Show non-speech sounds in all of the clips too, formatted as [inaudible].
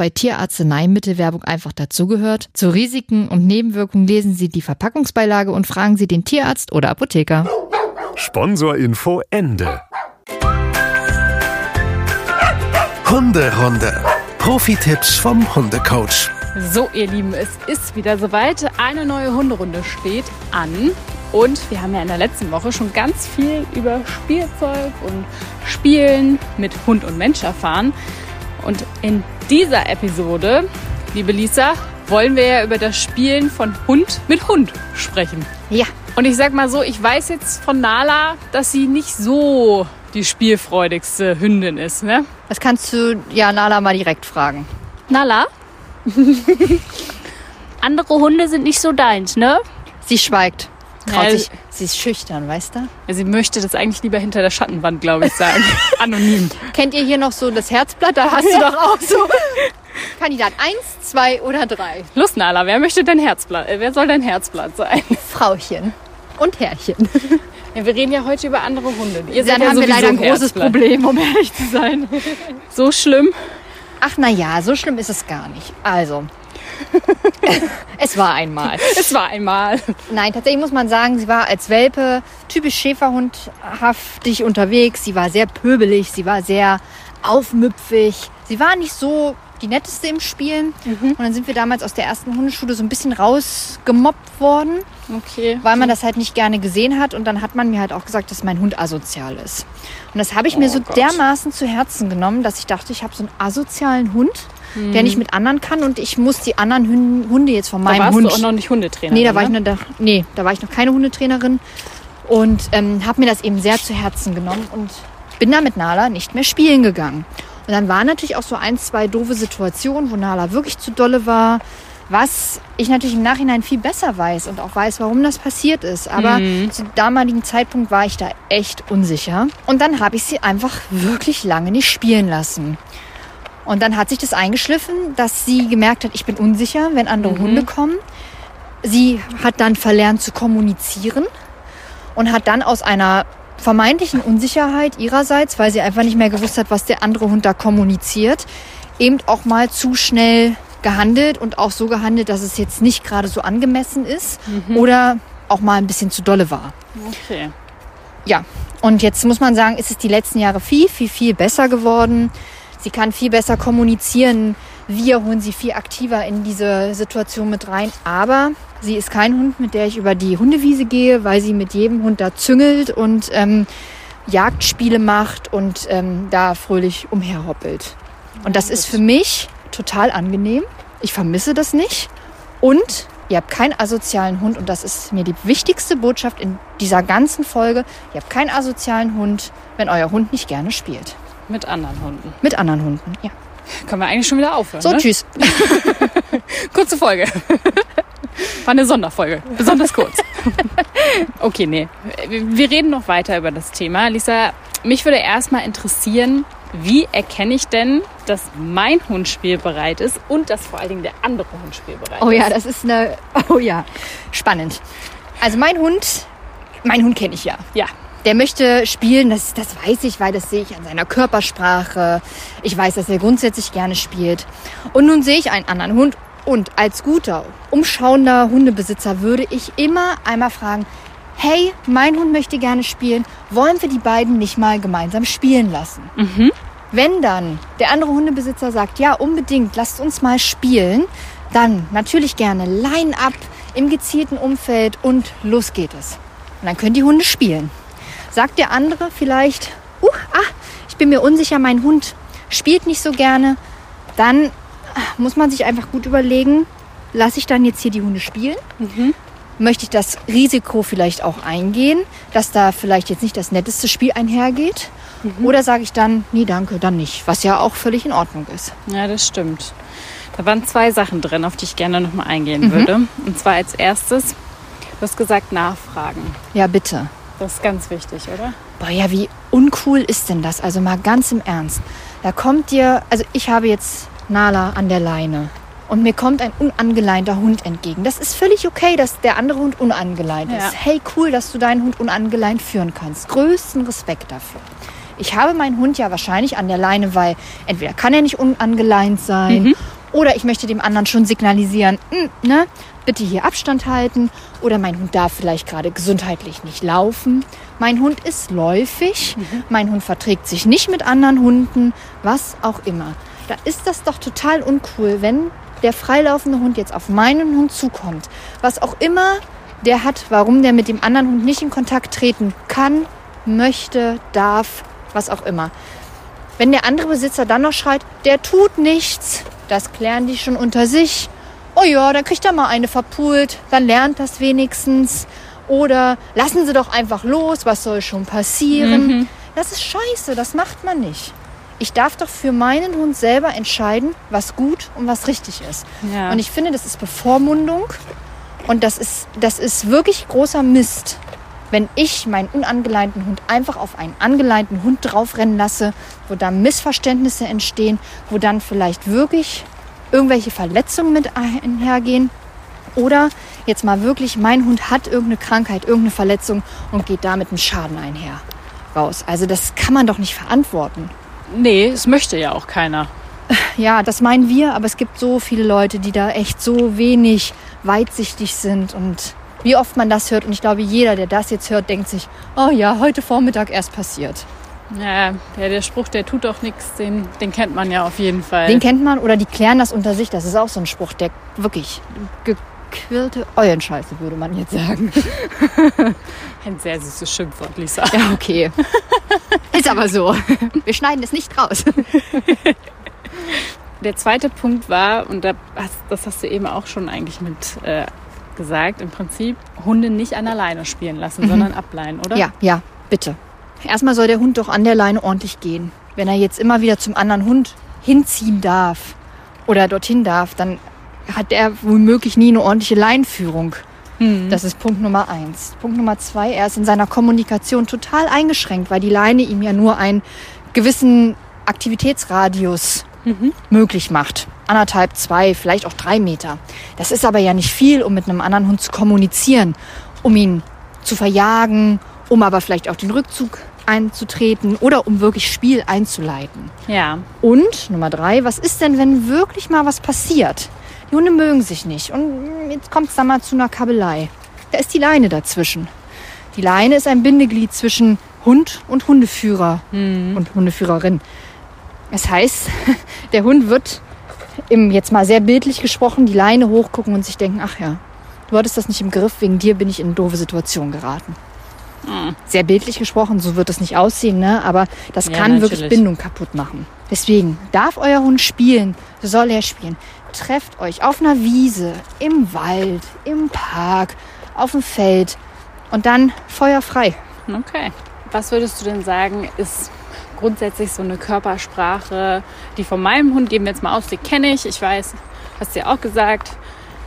bei Tierarzneimittelwerbung einfach dazugehört, zu Risiken und Nebenwirkungen lesen Sie die Verpackungsbeilage und fragen Sie den Tierarzt oder Apotheker. Sponsorinfo Ende. Hunderunde. Profi-Tipps vom Hundecoach. So, ihr Lieben, es ist wieder soweit. Eine neue Hunderunde steht an. Und wir haben ja in der letzten Woche schon ganz viel über Spielzeug und Spielen mit Hund und Mensch erfahren. Und in dieser Episode, liebe Lisa, wollen wir ja über das Spielen von Hund mit Hund sprechen. Ja, Und ich sag mal so, ich weiß jetzt von Nala, dass sie nicht so die spielfreudigste Hündin ist, ne? das kannst du ja Nala mal direkt fragen. Nala? [laughs] Andere Hunde sind nicht so deins, ne? Sie schweigt. Traut Ja, sich, sie ist schüchtern, weißt du? Ja, sie möchte das eigentlich lieber hinter der Schattenwand, glaube ich, sagen. [laughs] Anonym. Kennt ihr hier noch so das Herzblatt? Da hast du doch auch so [laughs] Kandidat 1, 2 oder 3. Los, Nala, wer möchte dein Herzblatt? Äh, wer soll dein Herzblatt sein? Frauchen und Herrchen. [laughs] Ja, wir reden ja heute über andere Hunde. Ihr seid Dann ja haben wir sowieso leider ein großes Herzblatt. Problem, um ehrlich zu sein. So schlimm. Ach na ja, so schlimm ist es gar nicht. Also, [laughs] es war einmal. Es war einmal. Nein, tatsächlich muss man sagen, sie war als Welpe typisch Schäferhundhaftig unterwegs. Sie war sehr pöbelig, sie war sehr aufmüpfig. Sie war nicht so die netteste im Spielen. Und dann sind wir damals aus der ersten Hundeschule so ein bisschen rausgemobbt worden, Okay. weil man das halt nicht gerne gesehen hat. Und dann hat man mir halt auch gesagt, dass mein Hund asozial ist. Und das habe ich mir so Gott. dermaßen zu Herzen genommen, dass ich dachte, ich habe so einen asozialen Hund, der nicht mit anderen kann und ich muss die anderen Hunde jetzt von Da meinem warst Hund du auch noch nicht Hundetrainer. Nee, da war, ich ne? noch, da, nee, da war ich noch keine Hundetrainerin und ähm, habe mir das eben sehr zu Herzen genommen und bin da mit Nala nicht mehr spielen gegangen. Und dann waren natürlich auch so ein, zwei doofe Situationen, wo Nala wirklich zu dolle war, was ich natürlich im Nachhinein viel besser weiß und auch weiß, warum das passiert ist. Aber zu damaligen Zeitpunkt war ich da echt unsicher. Und dann habe ich sie einfach wirklich lange nicht spielen lassen. Und dann hat sich das eingeschliffen, dass sie gemerkt hat, ich bin unsicher, wenn andere Hunde kommen. Sie hat dann verlernt zu kommunizieren und hat dann aus einer vermeintlichen Unsicherheit ihrerseits, weil sie einfach nicht mehr gewusst hat, was der andere Hund da kommuniziert, eben auch mal zu schnell gehandelt und auch so gehandelt, dass es jetzt nicht gerade so angemessen ist oder auch mal ein bisschen zu dolle war. Okay. Ja, und jetzt muss man sagen, ist es die letzten Jahre viel, viel, viel besser geworden. Sie kann viel besser kommunizieren. Wir holen sie viel aktiver in diese Situation mit rein. Aber sie ist kein Hund, mit der ich über die Hundewiese gehe, weil sie mit jedem Hund da züngelt und ähm, Jagdspiele macht und ähm, da fröhlich umherhoppelt. Und das ist für mich total angenehm. Ich vermisse das nicht. Und ihr habt keinen asozialen Hund. Und das ist mir die wichtigste Botschaft in dieser ganzen Folge. Ihr habt keinen asozialen Hund, wenn euer Hund nicht gerne spielt. Mit anderen Hunden. Mit anderen Hunden, ja. Können wir eigentlich schon wieder aufhören. So, ne? tschüss. [laughs] Kurze Folge. [laughs] War eine Sonderfolge. Besonders kurz. [laughs] Okay, nee. Wir reden noch weiter über das Thema. Lisa, mich würde erstmal interessieren, wie erkenne ich denn, dass mein Hund spielbereit ist und dass vor allen Dingen der andere Hund spielbereit Oh ist? ja, das ist eine. Oh ja, spannend. Also mein Hund, mein Hund kenne ich ja. Ja. Der möchte spielen, das, das weiß ich, weil das sehe ich an seiner Körpersprache. Ich weiß, dass er grundsätzlich gerne spielt. Und nun sehe ich einen anderen Hund und als guter, umschauender Hundebesitzer würde ich immer einmal fragen, hey, mein Hund möchte gerne spielen, wollen wir die beiden nicht mal gemeinsam spielen lassen? Wenn dann der andere Hundebesitzer sagt, ja, unbedingt, lasst uns mal spielen, dann natürlich gerne Line up im gezielten Umfeld und los geht es. Und dann können die Hunde spielen. Sagt der andere vielleicht, uh, ah, ich bin mir unsicher, mein Hund spielt nicht so gerne, dann ah, muss man sich einfach gut überlegen, lasse ich dann jetzt hier die Hunde spielen? Möchte ich das Risiko vielleicht auch eingehen, dass da vielleicht jetzt nicht das netteste Spiel einhergeht? Oder sage ich dann, nee, danke, dann nicht, was ja auch völlig in Ordnung ist. Ja, das stimmt. Da waren zwei Sachen drin, auf die ich gerne nochmal eingehen würde. Und zwar als erstes, du hast gesagt, nachfragen. Ja, bitte. Das ist ganz wichtig, oder? Boah, ja, wie uncool ist denn das? Also mal ganz im Ernst. Da kommt dir, also ich habe jetzt Nala an der Leine und mir kommt ein unangeleinter Hund entgegen. Das ist völlig okay, dass der andere Hund unangeleint Ja. ist. Hey, cool, dass du deinen Hund unangeleint führen kannst. Größten Respekt dafür. Ich habe meinen Hund ja wahrscheinlich an der Leine, weil entweder kann er nicht unangeleint sein oder ich möchte dem anderen schon signalisieren, "Mm, ne, bitte hier Abstand halten oder mein Hund darf vielleicht gerade gesundheitlich nicht laufen. Mein Hund ist läufig, mein Hund verträgt sich nicht mit anderen Hunden, was auch immer. Da ist das doch total uncool, wenn der freilaufende Hund jetzt auf meinen Hund zukommt. Was auch immer der hat, warum der mit dem anderen Hund nicht in Kontakt treten kann, möchte, darf, was auch immer. Wenn der andere Besitzer dann noch schreit, der tut nichts, das klären die schon unter sich. Oh ja, dann kriegt er mal eine verpult, dann lernt das wenigstens. Oder lassen Sie doch einfach los, was soll schon passieren? Das ist scheiße, das macht man nicht. Ich darf doch für meinen Hund selber entscheiden, was gut und was richtig ist. Ja. Und ich finde, das ist Bevormundung und das ist, das ist wirklich großer Mist, wenn ich meinen unangeleinten Hund einfach auf einen angeleinten Hund draufrennen lasse, wo dann Missverständnisse entstehen, wo dann vielleicht wirklich irgendwelche Verletzungen mit einhergehen. Oder jetzt mal wirklich, mein Hund hat irgendeine Krankheit, irgendeine Verletzung und geht damit einen Schaden einher. Raus. Also das kann man doch nicht verantworten. Nee, es möchte ja auch keiner. Ja, das meinen wir, aber es gibt so viele Leute, die da echt so wenig weitsichtig sind und wie oft man das hört. Und ich glaube, jeder, der das jetzt hört, denkt sich, oh ja, heute Vormittag erst passiert. Ja, der, der Spruch, der tut doch nichts, den, den kennt man ja auf jeden Fall. Den kennt man oder die klären das unter sich. Das ist auch so ein Spruch, der wirklich gequirlte Eulenscheiße, würde man jetzt sagen. [laughs] Ein sehr süßes Schimpfwort, Lisa. Ja, okay. Ist aber so. Wir schneiden es nicht raus. [laughs] Der zweite Punkt war, und das hast du eben auch schon eigentlich mit äh, gesagt, im Prinzip Hunde nicht an der Leine spielen lassen, sondern ableihen, oder? Ja, ja, bitte. Erstmal soll der Hund doch an der Leine ordentlich gehen. Wenn er jetzt immer wieder zum anderen Hund hinziehen darf oder dorthin darf, dann hat er womöglich nie eine ordentliche Leinführung. Das ist Punkt Nummer eins. Punkt Nummer zwei, er ist in seiner Kommunikation total eingeschränkt, weil die Leine ihm ja nur einen gewissen Aktivitätsradius möglich macht. Anderthalb, zwei, vielleicht auch drei Meter. Das ist aber ja nicht viel, um mit einem anderen Hund zu kommunizieren, um ihn zu verjagen, um aber vielleicht auch den Rückzug einzutreten oder um wirklich Spiel einzuleiten. Ja. Und Nummer drei, was ist denn, wenn wirklich mal was passiert? Die Hunde mögen sich nicht und jetzt kommt es dann mal zu einer Kabelei. Da ist die Leine dazwischen. Die Leine ist ein Bindeglied zwischen Hund und Hundeführer und Hundeführerin. Das heißt, [laughs] der Hund wird im, jetzt mal sehr bildlich gesprochen, die Leine hochgucken und sich denken, ach ja, du hattest das nicht im Griff, wegen dir bin ich in eine doofe Situation geraten. Sehr bildlich gesprochen, so wird es nicht aussehen, ne? aber das Ja, kann wirklich natürlich. Bindung kaputt machen. Deswegen, darf euer Hund spielen, soll er spielen. Trefft euch auf einer Wiese, im Wald, im Park, auf dem Feld und dann feuerfrei. Okay. Was würdest du denn sagen, ist grundsätzlich so eine Körpersprache, die von meinem Hund, geben wir jetzt mal aus, die kenne ich. Ich weiß, hast du ja auch gesagt,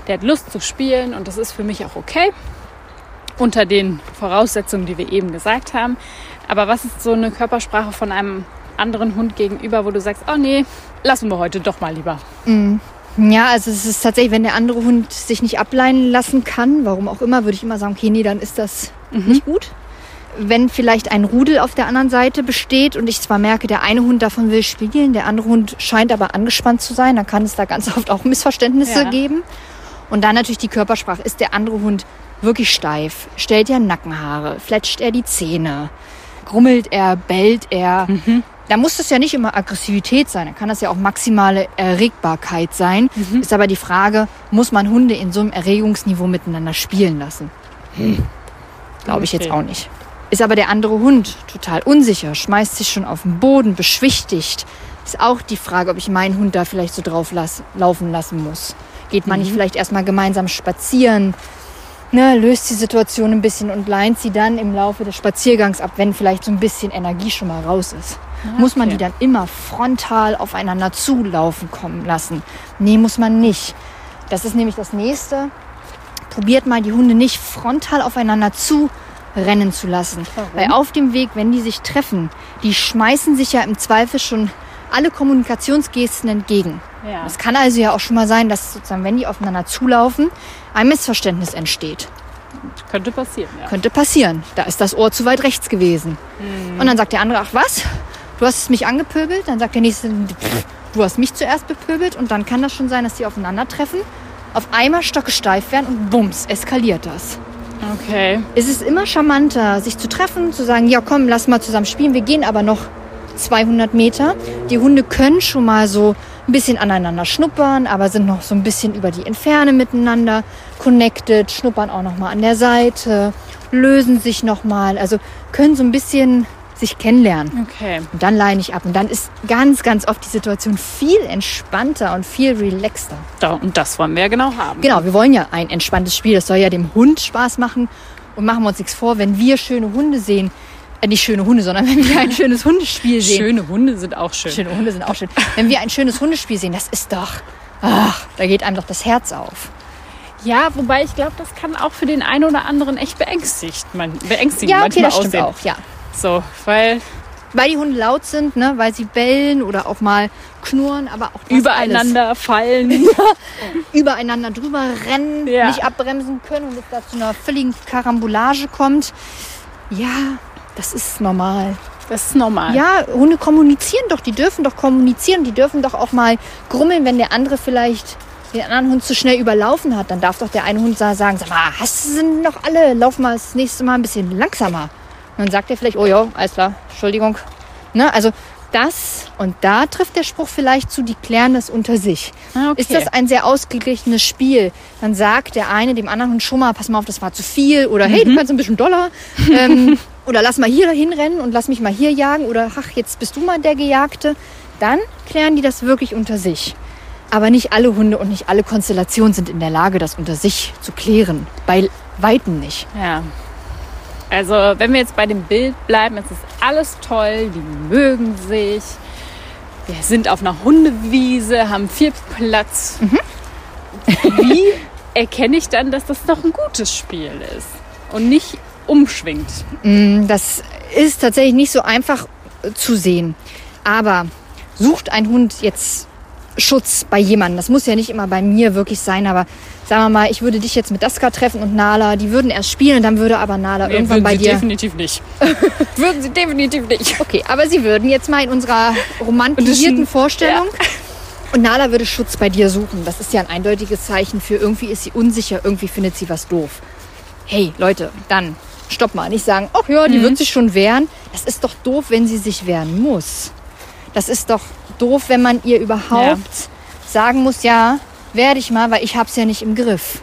der hat Lust zu spielen und das ist für mich auch okay. Unter den Voraussetzungen, die wir eben gesagt haben. Aber was ist so eine Körpersprache von einem anderen Hund gegenüber, wo du sagst, oh nee, lassen wir heute doch mal lieber. Ja, also es ist tatsächlich, wenn der andere Hund sich nicht ableinen lassen kann, warum auch immer, würde ich immer sagen, okay, nee, dann ist das nicht gut. Wenn vielleicht ein Rudel auf der anderen Seite besteht und ich zwar merke, der eine Hund davon will spielen, der andere Hund scheint aber angespannt zu sein, dann kann es da ganz [laughs] oft auch Missverständnisse Ja. geben. Und dann natürlich die Körpersprache. Ist der andere Hund wirklich steif, stellt er Nackenhaare, fletscht er die Zähne, grummelt er, bellt er. Da muss das ja nicht immer Aggressivität sein, da kann das ja auch maximale Erregbarkeit sein. Ist aber die Frage, muss man Hunde in so einem Erregungsniveau miteinander spielen lassen? Glaube ich jetzt auch nicht. Ist aber der andere Hund total unsicher, schmeißt sich schon auf den Boden, beschwichtigt. Ist auch die Frage, ob ich meinen Hund da vielleicht so drauf lass, laufen lassen muss. Geht man nicht vielleicht erstmal gemeinsam spazieren, ne, löst die Situation ein bisschen und leint sie dann im Laufe des Spaziergangs ab, wenn vielleicht so ein bisschen Energie schon mal raus ist. Muss man die dann immer frontal aufeinander zulaufen kommen lassen? Nee, muss man nicht. Das ist nämlich das nächste. Probiert mal die Hunde nicht frontal aufeinander zu rennen zu lassen. Weil auf dem Weg, wenn die sich treffen, die schmeißen sich ja im Zweifel schon alle Kommunikationsgesten entgegen. Ja. Es kann also ja auch schon mal sein, dass sozusagen, wenn die aufeinander zulaufen, ein Missverständnis entsteht. Könnte passieren, ja. Könnte passieren. Da ist das Ohr zu weit rechts gewesen. Und dann sagt der andere, ach was? Du hast mich angepöbelt. Dann sagt der nächste, du hast mich zuerst bepöbelt. Und dann kann das schon sein, dass die aufeinandertreffen, auf einmal stockesteif werden und bums, eskaliert das. Okay. Es ist immer charmanter, sich zu treffen, zu sagen, ja komm, lass mal zusammen spielen. Wir gehen aber noch 200 Meter. Die Hunde können schon mal so ein bisschen aneinander schnuppern, aber sind noch so ein bisschen über die Entferne miteinander connected, schnuppern auch noch mal an der Seite, lösen sich noch mal, also können so ein bisschen sich kennenlernen. Okay. Und dann leine ich ab und dann ist ganz, ganz oft die Situation viel entspannter und viel relaxter. Da, und das wollen wir ja genau haben. Genau, wir wollen ja ein entspanntes Spiel. Das soll ja dem Hund Spaß machen. Und machen wir uns nichts vor, wenn wir schöne Hunde sehen, äh, nicht schöne Hunde, sondern [laughs] wenn wir ein schönes Hundespiel sehen. Schöne Hunde sind auch schön. Schöne Hunde sind auch schön. Wenn wir ein schönes Hundespiel sehen, das ist doch, ach, da geht einem doch das Herz auf. Ja, wobei ich glaube, das kann auch für den einen oder anderen echt beängstigt, man, beängstigend Ja, okay, manchmal das stimmt aussehen. auch, ja. So, weil Weil die Hunde laut sind, ne, weil sie bellen oder auch mal knurren, aber auch übereinander fallen. [laughs] alles. übereinander drüber rennen, Ja. nicht abbremsen können und es da zu einer völligen Karambolage kommt. Ja, das ist normal. Das ist normal. Ja, Hunde kommunizieren doch, die dürfen doch kommunizieren, die dürfen doch auch mal grummeln, wenn der andere vielleicht den anderen Hund zu schnell überlaufen hat. Dann darf doch der eine Hund sa- sagen, sag mal, hast du sind noch alle, lauf mal das nächste Mal ein bisschen langsamer. Und dann sagt er vielleicht, oh ja, alles klar, Entschuldigung. Ne, also das und da trifft der Spruch vielleicht zu, die klären das unter sich. Ah, okay. Ist das ein sehr ausgeglichenes Spiel? Dann sagt der eine dem anderen Hund schon mal, pass mal auf, das war zu viel. Oder hey, du kannst ein bisschen doller. ähm, [laughs] oder lass mal hier hinrennen und lass mich mal hier jagen. Oder ach, jetzt bist du mal der Gejagte. Dann klären die das wirklich unter sich. Aber nicht alle Hunde und nicht alle Konstellationen sind in der Lage, das unter sich zu klären. Bei Weitem nicht. Ja. Also, wenn wir jetzt bei dem Bild bleiben, es ist alles toll, die mögen sich. Wir sind auf einer Hundewiese, haben viel Platz. Mhm. Wie [laughs] erkenne ich dann, dass das doch ein gutes Spiel ist und nicht umschwingt? Das ist tatsächlich nicht so einfach zu sehen. Aber sucht ein Hund jetzt Schutz bei jemandem? Das muss ja nicht immer bei mir wirklich sein, aber sagen wir mal, ich würde dich jetzt mit Daska treffen und Nala, die würden erst spielen und dann würde aber Nala Nee, irgendwann würden bei sie dir. definitiv nicht. [laughs] würden sie definitiv nicht. Okay, aber sie würden jetzt mal in unserer romantisierten Vorstellung. Und Nala würde Schutz bei dir suchen. Das ist ja ein eindeutiges Zeichen für irgendwie ist sie unsicher, irgendwie findet sie was doof. Hey, Leute, dann stopp mal. Nicht sagen, ach ja, die wird sich schon wehren. Das ist doch doof, wenn sie sich wehren muss. Das ist doch doof, wenn man ihr überhaupt sagen muss, ja, werde ich mal, weil ich hab's ja nicht im Griff.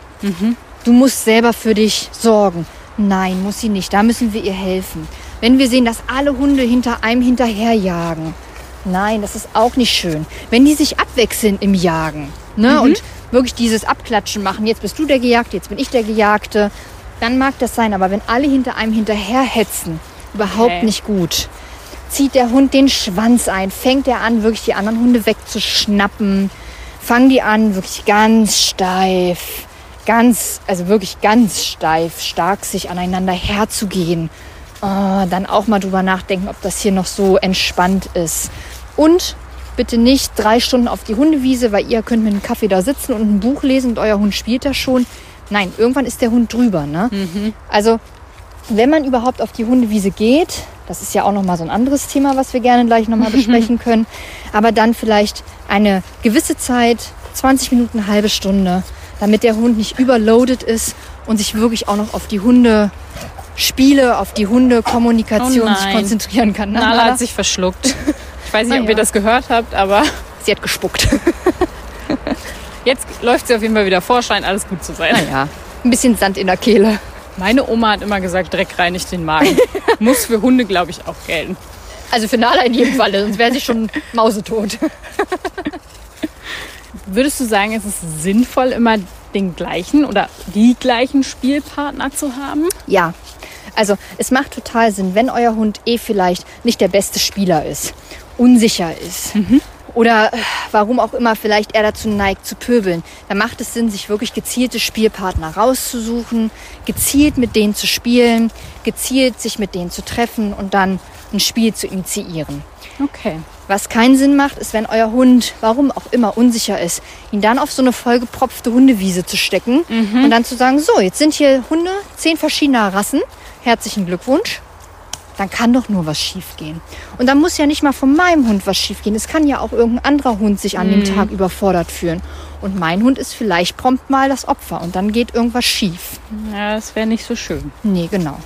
Du musst selber für dich sorgen. Nein, muss sie nicht. Da müssen wir ihr helfen. Wenn wir sehen, dass alle Hunde hinter einem hinterherjagen. Nein, das ist auch nicht schön. Wenn die sich abwechseln im Jagen ne, und wirklich dieses Abklatschen machen, jetzt bist du der Gejagte, jetzt bin ich der Gejagte, dann mag das sein. Aber wenn alle hinter einem hinterherhetzen, überhaupt Okay. nicht gut. Zieht der Hund den Schwanz ein, fängt er an, wirklich die anderen Hunde wegzuschnappen, fangen die an, wirklich ganz steif, ganz, also wirklich ganz steif, stark sich aneinander herzugehen. Oh, dann auch mal drüber nachdenken, ob das hier noch so entspannt ist. Und bitte nicht drei Stunden auf die Hundewiese, weil ihr könnt mit einem Kaffee da sitzen und ein Buch lesen und euer Hund spielt da schon. Nein, irgendwann ist der Hund drüber. Ne? Also wenn man überhaupt auf die Hundewiese geht, das ist ja auch noch mal so ein anderes Thema, was wir gerne gleich noch mal [laughs] besprechen können, aber dann vielleicht eine gewisse Zeit, 20 Minuten, eine halbe Stunde, damit der Hund nicht überloaded ist und sich wirklich auch noch auf die Hunde Spiele, auf die Hundekommunikation Oh sich konzentrieren kann. Ne, Nala Nala? hat sich verschluckt. Ich weiß [laughs] nicht, ob ihr ja. das gehört habt, aber Sie hat gespuckt. [laughs] jetzt läuft sie auf jeden Fall wieder vor, scheint alles gut zu sein. Naja, ein bisschen Sand in der Kehle. Meine Oma hat immer gesagt, Dreck reinigt den Magen. [laughs] Muss für Hunde, glaube ich, auch gelten. Also für Nala in jedem Falle, sonst wäre sie schon mausetot. Würdest du sagen, es ist sinnvoll, immer den gleichen oder die gleichen Spielpartner zu haben? Ja, also es macht total Sinn, wenn euer Hund eh vielleicht nicht der beste Spieler ist, unsicher ist oder äh, warum auch immer vielleicht er dazu neigt zu pöbeln, dann macht es Sinn, sich wirklich gezielte Spielpartner rauszusuchen, gezielt mit denen zu spielen, gezielt sich mit denen zu treffen und dann ein Spiel zu initiieren. Okay. Was keinen Sinn macht, ist, wenn euer Hund, warum auch immer, unsicher ist, ihn dann auf so eine vollgepropfte Hundewiese zu stecken und dann zu sagen, so, jetzt sind hier Hunde, zehn verschiedener Rassen, herzlichen Glückwunsch. Dann kann doch nur was schiefgehen. Und dann muss ja nicht mal von meinem Hund was schiefgehen. Es kann ja auch irgendein anderer Hund sich an dem Tag überfordert fühlen. Und mein Hund ist vielleicht prompt mal das Opfer und dann geht irgendwas schief. Ja, das wäre nicht so schön. Nee, genau.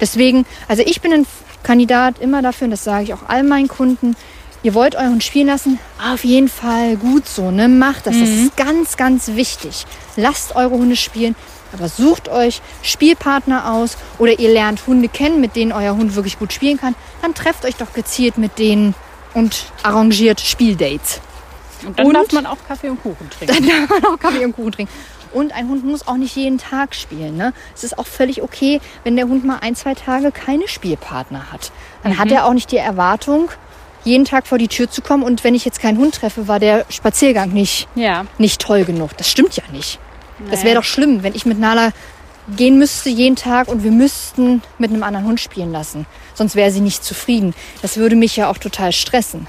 Deswegen, also ich bin ein Kandidat immer dafür, und das sage ich auch all meinen Kunden, ihr wollt euren Hund spielen lassen, auf jeden Fall gut so, ne? Macht das. Das ist ganz, ganz wichtig. Lasst eure Hunde spielen, aber sucht euch Spielpartner aus oder ihr lernt Hunde kennen, mit denen euer Hund wirklich gut spielen kann. Dann trefft euch doch gezielt mit denen und arrangiert Spieldates. Und dann Und? darf man auch Kaffee und Kuchen trinken. [laughs] Dann darf man auch Kaffee und Kuchen trinken. Und ein Hund muss auch nicht jeden Tag spielen. Ne? Es ist auch völlig okay, wenn der Hund mal ein, zwei Tage keine Spielpartner hat. Dann hat er auch nicht die Erwartung, jeden Tag vor die Tür zu kommen. Und wenn ich jetzt keinen Hund treffe, war der Spaziergang nicht, Ja. nicht toll genug. Das stimmt ja nicht. Das Nee. wäre doch schlimm, wenn ich mit Nala gehen müsste jeden Tag und wir müssten mit einem anderen Hund spielen lassen. Sonst wäre sie nicht zufrieden. Das würde mich ja auch total stressen.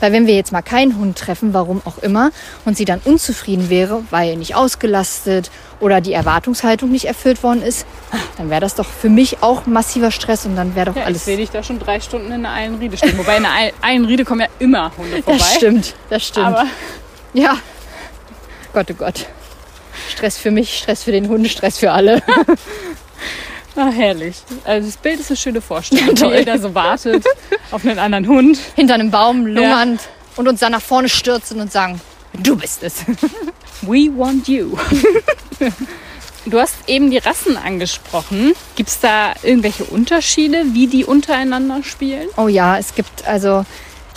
Weil wenn wir jetzt mal keinen Hund treffen, warum auch immer, und sie dann unzufrieden wäre, weil nicht ausgelastet oder die Erwartungshaltung nicht erfüllt worden ist, dann wäre das doch für mich auch massiver Stress und dann wäre doch Ja, ich alles. sehe dich da schon drei Stunden in der Eilenriede stehen. Wobei in der Eil- Eilenriede kommen ja immer Hunde vorbei. Das stimmt, das stimmt. Aber ja. Gott, oh Gott. Stress für mich, Stress für den Hund, Stress für alle. [laughs] ah, herrlich. Also das Bild ist eine schöne Vorstellung, [laughs] wie toll. ihr da so wartet [laughs] auf einen anderen Hund. Hinter einem Baum lungernd und uns dann nach vorne stürzen und sagen, du bist es. We want you. Du hast eben die Rassen angesprochen. Gibt es da irgendwelche Unterschiede, wie die untereinander spielen? Oh ja, es gibt also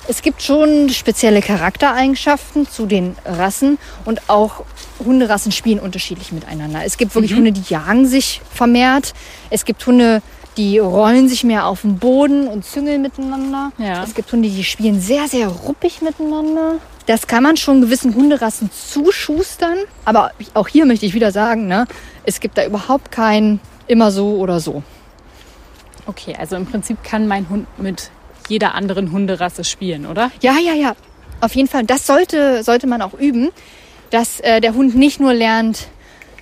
es gibt schon spezielle Charaktereigenschaften zu den Rassen und auch Hunderassen spielen unterschiedlich miteinander. Es gibt wirklich Hunde, die jagen sich vermehrt. Es gibt Hunde, die rollen sich mehr auf den Boden und züngeln miteinander. Ja. Es gibt Hunde, die spielen sehr, sehr ruppig miteinander. Das kann man schon gewissen Hunderassen zuschustern. Aber auch hier möchte ich wieder sagen, ne, es gibt da überhaupt kein immer so oder so. Okay, also im Prinzip kann mein Hund mit jeder anderen Hunderasse spielen, oder? Ja, ja, ja. Auf jeden Fall. Das sollte, sollte man auch üben, dass äh, der Hund nicht nur lernt,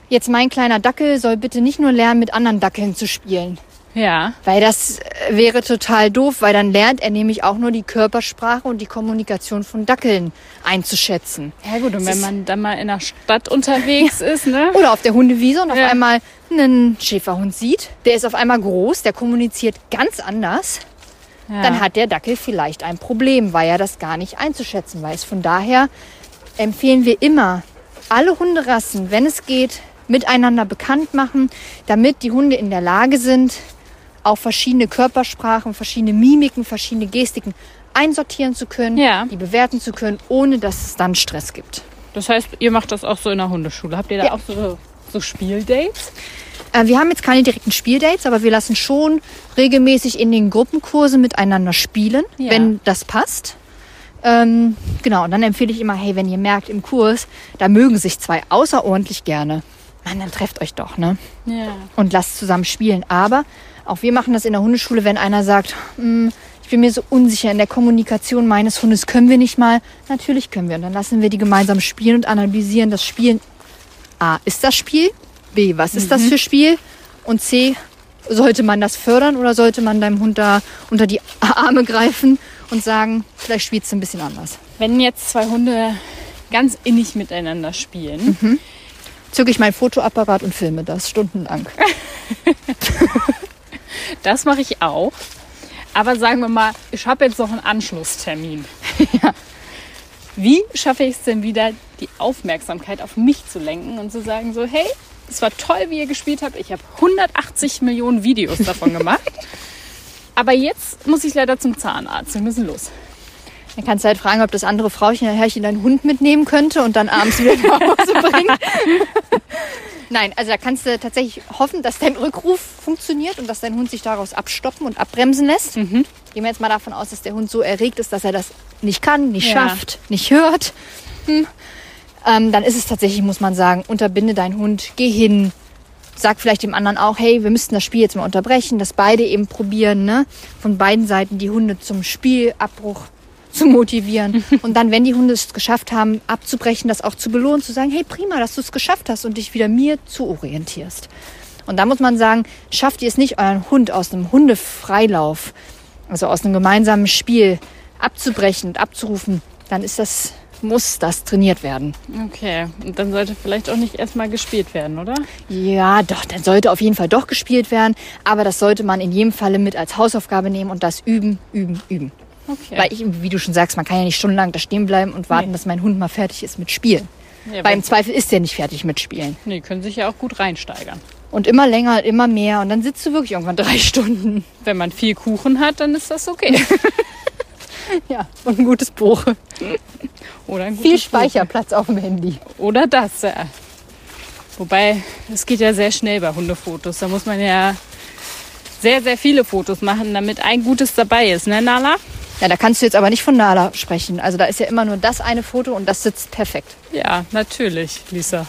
jetzt mein kleiner Dackel soll bitte nicht nur lernen, mit anderen Dackeln zu spielen. Ja. Weil das äh, wäre total doof, weil dann lernt er nämlich auch nur die Körpersprache und die Kommunikation von Dackeln einzuschätzen. Ja gut, und wenn man dann mal in der Stadt unterwegs [laughs] ist, ne? Oder auf der Hundewiese und auf Ja. einmal einen Schäferhund sieht. Der ist auf einmal groß, der kommuniziert ganz anders. Ja. dann hat der Dackel vielleicht ein Problem, weil er das gar nicht einzuschätzen weiß. Von daher empfehlen wir immer, alle Hunderassen, wenn es geht, miteinander bekannt machen, damit die Hunde in der Lage sind, auch verschiedene Körpersprachen, verschiedene Mimiken, verschiedene Gestiken einsortieren zu können, Ja. die bewerten zu können, ohne dass es dann Stress gibt. Das heißt, ihr macht das auch so in der Hundeschule. Habt ihr da Ja. auch so, so Spieldates? Äh, wir haben jetzt keine direkten Spieldates, aber wir lassen schon regelmäßig in den Gruppenkursen miteinander spielen, Ja. wenn das passt. Ähm, genau, und dann empfehle ich immer, hey, wenn ihr merkt im Kurs, da mögen sich zwei außerordentlich gerne, Mann, dann trefft euch doch, ne? Ja. Und lasst zusammen spielen. Aber auch wir machen das in der Hundeschule, wenn einer sagt, "Hm, ich bin mir so unsicher in der Kommunikation meines Hundes, können wir nicht mal? Natürlich können wir. Und dann lassen wir die gemeinsam spielen und analysieren das Spielen. A, ist das Spiel? B, was ist das für Spiel? Und C, sollte man das fördern oder sollte man deinem Hund da unter die [laughs] Arme greifen und sagen, vielleicht spielst du ein bisschen anders? Wenn jetzt zwei Hunde ganz innig miteinander spielen, Mhm. zücke ich meinen Fotoapparat und filme das stundenlang. [laughs] Das mache ich auch. Aber sagen wir mal, ich habe jetzt noch einen Anschlusstermin. [laughs] Wie schaffe ich es denn wieder, die Aufmerksamkeit auf mich zu lenken und zu sagen so, hey, es war toll, wie ihr gespielt habt. Ich habe 180 Millionen Videos davon gemacht. Aber jetzt muss ich leider zum Zahnarzt. Wir müssen los. Dann kannst du halt fragen, ob das andere Frauchen Herrchen deinen Hund mitnehmen könnte und dann abends wieder nach Hause bringen. [laughs] Nein, also da kannst du tatsächlich hoffen, dass dein Rückruf funktioniert und dass dein Hund sich daraus abstoppen und abbremsen lässt. Gehen wir jetzt mal davon aus, dass der Hund so erregt ist, dass er das nicht kann, nicht Ja. schafft, nicht hört. Hm. Ähm, dann ist es tatsächlich, muss man sagen, unterbinde deinen Hund, geh hin, sag vielleicht dem anderen auch, hey, wir müssten das Spiel jetzt mal unterbrechen, dass beide eben probieren, ne, von beiden Seiten die Hunde zum Spielabbruch zu motivieren. [laughs] Und dann, wenn die Hunde es geschafft haben, abzubrechen, das auch zu belohnen, zu sagen, hey, prima, dass du es geschafft hast und dich wieder mir zu orientierst. Und da muss man sagen, schafft ihr es nicht, euren Hund aus einem Hundefreilauf, also aus einem gemeinsamen Spiel abzubrechen und abzurufen, dann ist das, muss das trainiert werden. Okay, und dann sollte vielleicht auch nicht erstmal gespielt werden, oder? Ja, doch, dann sollte auf jeden Fall doch gespielt werden. Aber das sollte man in jedem Falle mit als Hausaufgabe nehmen und das üben, üben, üben. Okay. Weil ich, wie du schon sagst, man kann ja nicht stundenlang da stehen bleiben und warten, Nee. dass mein Hund mal fertig ist mit Spielen. ja, Weil im weil, Zweifel ist der nicht fertig mit Spielen. nee, können sich ja auch gut reinsteigern. Und immer länger, immer mehr. Und dann sitzt du wirklich irgendwann drei [laughs] Stunden. Wenn man viel Kuchen hat, dann ist das okay. [laughs] Ja, und ein gutes Buch. [laughs] Oder ein Viel. Speicherplatz auf dem Handy. Oder das, ja. Wobei, es geht ja sehr schnell bei Hundefotos. Da muss man ja sehr, sehr viele Fotos machen, damit ein gutes dabei ist, ne, Nala? Ja, da kannst du jetzt aber nicht von Nala sprechen. Also da ist ja immer nur das eine Foto und das sitzt perfekt. Ja, natürlich, Lisa.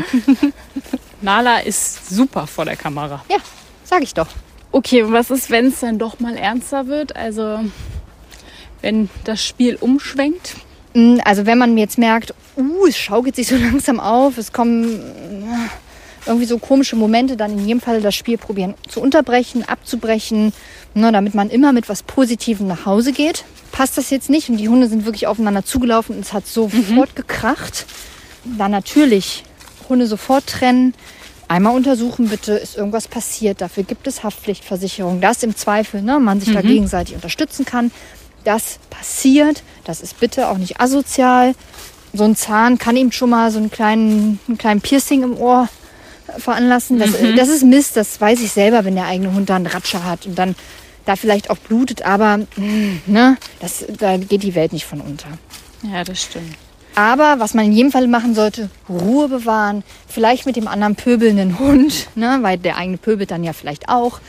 [laughs] Nala ist super vor der Kamera. Ja, sag ich doch. Okay, und was ist, wenn es dann doch mal ernster wird? Also, wenn das Spiel umschwenkt? Mm, Also wenn man jetzt merkt, uh, es schaukelt sich so [laughs] langsam auf, es kommen äh, irgendwie so komische Momente, dann in jedem Fall das Spiel probieren zu unterbrechen, abzubrechen, ne, damit man immer mit was Positivem nach Hause geht. Passt das jetzt nicht und die Hunde sind wirklich aufeinander zugelaufen und es hat sofort gekracht, dann natürlich Hunde sofort trennen. Einmal untersuchen bitte, ist irgendwas passiert. Dafür gibt es Haftpflichtversicherung, dass im Zweifel ne, man sich da gegenseitig unterstützen kann. Das passiert, das ist bitte auch nicht asozial. So ein Zahn kann ihm schon mal so einen kleinen, einen kleinen Piercing im Ohr veranlassen. Das, das ist Mist, das weiß ich selber, wenn der eigene Hund da einen Ratscher hat und dann da vielleicht auch blutet, aber mm, ne, das, da geht die Welt nicht von unter. Ja, das stimmt. Aber was man in jedem Fall machen sollte, Ruhe bewahren, vielleicht mit dem anderen pöbelnden Hund, ne, weil der eigene pöbelt dann ja vielleicht auch,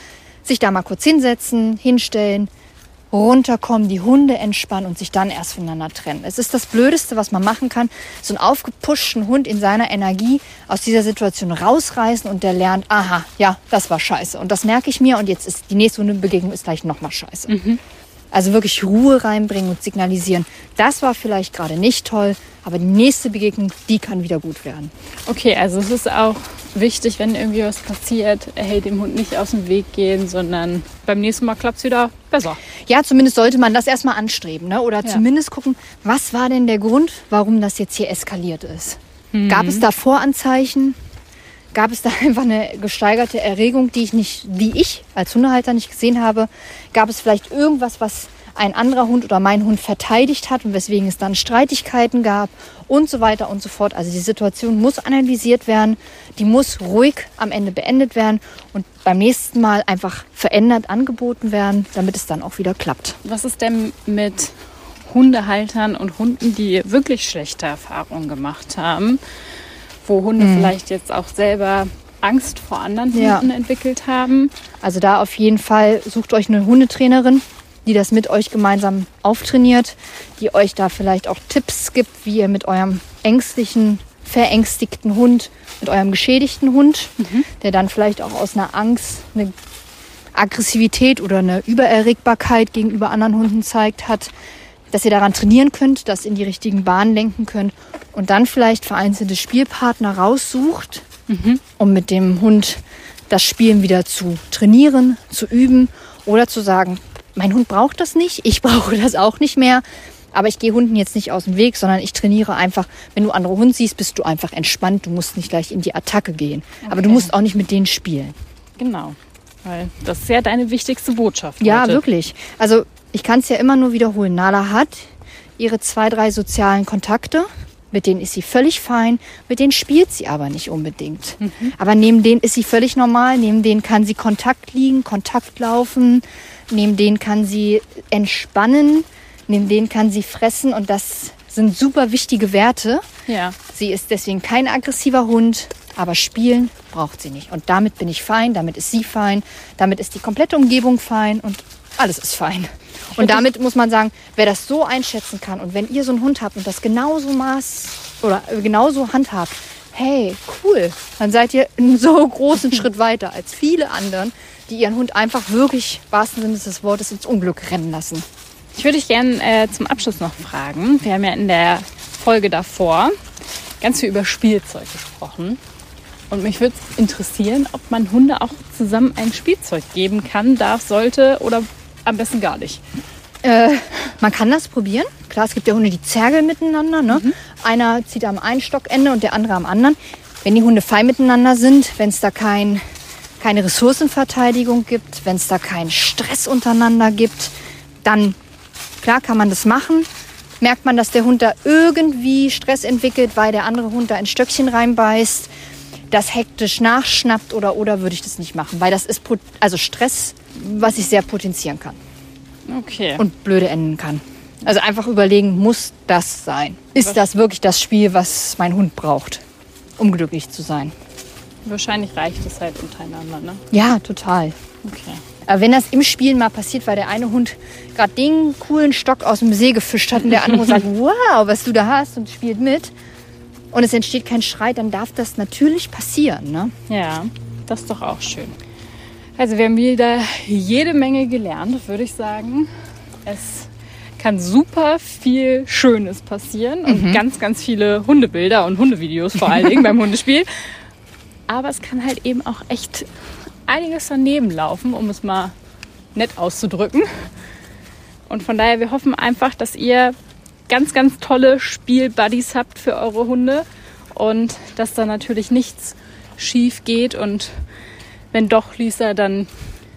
sich da mal kurz hinsetzen, hinstellen, runterkommen, die Hunde entspannen und sich dann erst voneinander trennen. Es ist das Blödeste, was man machen kann, so einen aufgepuschten Hund in seiner Energie aus dieser Situation rausreißen und der lernt, aha, ja, das war scheiße und das merke ich mir und jetzt ist die nächste Hundebegegnung ist gleich nochmal scheiße. Also wirklich Ruhe reinbringen und signalisieren, das war vielleicht gerade nicht toll, aber die nächste Begegnung, die kann wieder gut werden. Okay, also es ist auch wichtig, wenn irgendwie was passiert, hey, dem Hund nicht aus dem Weg gehen, sondern beim nächsten Mal klappt es wieder besser. Ja, zumindest sollte man das erstmal anstreben, ne? oder Ja. zumindest gucken, was war denn der Grund, warum das jetzt hier eskaliert ist. Gab es da Voranzeichen? Gab es da [laughs] einfach eine gesteigerte Erregung, die ich nicht, die ich als Hundehalter nicht gesehen habe? Gab es vielleicht irgendwas, was ein anderer Hund oder mein Hund verteidigt hat und weswegen es dann Streitigkeiten gab und so weiter und so fort. Also die Situation muss analysiert werden, die muss ruhig am Ende beendet werden und beim nächsten Mal einfach verändert angeboten werden, damit es dann auch wieder klappt. Was ist denn mit Hundehaltern und Hunden, die wirklich schlechte Erfahrungen gemacht haben, wo Hunde vielleicht jetzt auch selber Angst vor anderen Ja. Hunden entwickelt haben? Also da auf jeden Fall sucht euch eine Hundetrainerin, die das mit euch gemeinsam auftrainiert, die euch da vielleicht auch Tipps gibt, wie ihr mit eurem ängstlichen, verängstigten Hund, mit eurem geschädigten Hund, der dann vielleicht auch aus einer Angst eine Aggressivität oder eine Übererregbarkeit gegenüber anderen Hunden zeigt, hat, dass ihr daran trainieren könnt, das in die richtigen Bahnen lenken könnt und dann vielleicht vereinzelte Spielpartner raussucht, um mit dem Hund das Spielen wieder zu trainieren, zu üben oder zu sagen, mein Hund braucht das nicht, ich [laughs] brauche das auch nicht mehr. Aber ich gehe Hunden jetzt nicht aus dem Weg, sondern ich trainiere einfach, wenn du andere Hunde siehst, bist du einfach entspannt. Du musst nicht gleich in die Attacke gehen. Aber du Okay. musst auch nicht mit denen spielen. Genau. Weil das ist ja deine wichtigste Botschaft. Ja, heute. wirklich. Also ich kann es ja immer nur wiederholen. Nala hat ihre zwei, drei sozialen Kontakte. Mit denen ist sie völlig fein. Mit denen spielt sie aber nicht unbedingt. Aber neben denen ist sie völlig normal. Neben denen kann sie Kontakt liegen, Kontakt laufen. Neben denen kann sie entspannen. Neben denen kann sie fressen. Und das sind super wichtige Werte. Ja. Sie ist deswegen kein aggressiver Hund, aber spielen braucht sie nicht. Und damit bin ich fein, damit ist sie fein, damit ist die komplette Umgebung fein und alles ist fein. Und damit muss man sagen, wer das so einschätzen kann und wenn ihr so einen Hund habt und das genauso maß oder äh, genauso handhabt, hey, cool, dann seid ihr einen so großen [laughs] Schritt weiter als viele anderen, die ihren Hund einfach wirklich, wahrsten Sinne des Wortes, ins Unglück rennen lassen. Ich würde dich gerne äh, zum Abschluss noch fragen. Wir haben ja in der Folge davor ganz viel über Spielzeug gesprochen. Und mich würde interessieren, ob man Hunde auch zusammen ein Spielzeug geben kann, darf, sollte oder am besten gar nicht. Äh, man kann das probieren. Klar, es gibt ja Hunde, die zergeln miteinander. Ne? Einer zieht am einen Stockende und der andere am anderen. Wenn die Hunde fein miteinander sind, wenn es da kein, keine Ressourcenverteidigung gibt, wenn es da keinen Stress untereinander gibt, dann klar kann man das machen. Merkt man, dass der Hund da irgendwie Stress entwickelt, weil der andere Hund da ein Stöckchen reinbeißt, das hektisch nachschnappt oder oder würde ich das nicht machen, weil das ist also Stress, was ich sehr potenzieren kann Okay. und blöde enden kann. Also einfach überlegen, muss das sein? Ist das wirklich das Spiel, was mein Hund braucht, um glücklich zu sein? Wahrscheinlich reicht es halt untereinander, ne? Ja, total. Okay. Aber wenn das im Spiel mal passiert, weil der eine Hund gerade den coolen Stock aus dem See gefischt hat und der andere sagt, [laughs] wow, was du da hast und spielt mit und es entsteht kein Schrei, dann darf das natürlich passieren. Ne? Ja, das ist doch auch schön. Also wir haben wieder jede Menge gelernt, würde ich sagen. Es kann super viel Schönes passieren und ganz, ganz viele Hundebilder und Hundevideos vor allen Dingen beim [laughs] Hundespiel. Aber es kann halt eben auch echt einiges daneben laufen, um es mal nett auszudrücken. Und von daher, wir hoffen einfach, dass ihr ganz, ganz tolle Spielbuddies habt für eure Hunde und dass da natürlich nichts schief geht. Und wenn doch, Lisa, dann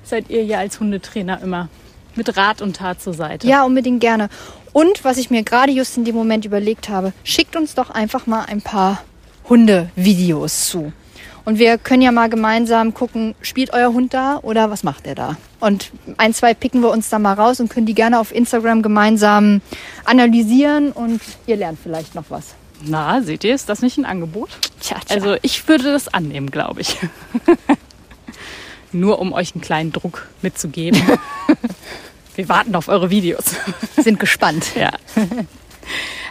seid ihr ja als Hundetrainer immer mit Rat und Tat zur Seite. Ja, unbedingt gerne. Und was ich mir gerade just in dem Moment überlegt habe, schickt uns doch einfach mal ein paar Hundevideos zu. Und wir können ja mal gemeinsam gucken, spielt euer Hund da oder was macht er da? Und ein, zwei picken wir uns da mal raus und können die gerne auf Instagram gemeinsam analysieren und ihr lernt vielleicht noch was. Na, seht ihr, ist das nicht ein Angebot? Tja, tja. Also ich würde das annehmen, glaube ich. [laughs] Nur um euch einen kleinen Druck mitzugeben. [laughs] Wir warten auf eure Videos. sind gespannt. Ja.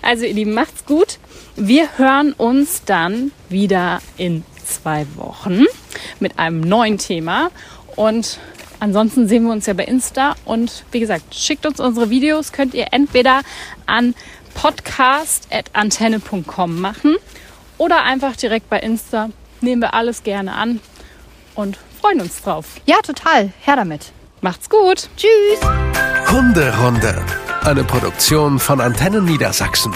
Also ihr Lieben, macht's gut. Wir hören uns dann wieder in zwei Wochen mit einem neuen Thema. Und ansonsten sehen wir uns ja bei Insta. Und wie gesagt, schickt uns unsere Videos. Könnt ihr entweder an podcast.antenne.com machen oder einfach direkt bei Insta. Nehmen wir alles gerne an und freuen uns drauf. Ja, total. Her damit. Macht's gut. Tschüss. Hunderunde. Eine Produktion von Antennen Niedersachsen.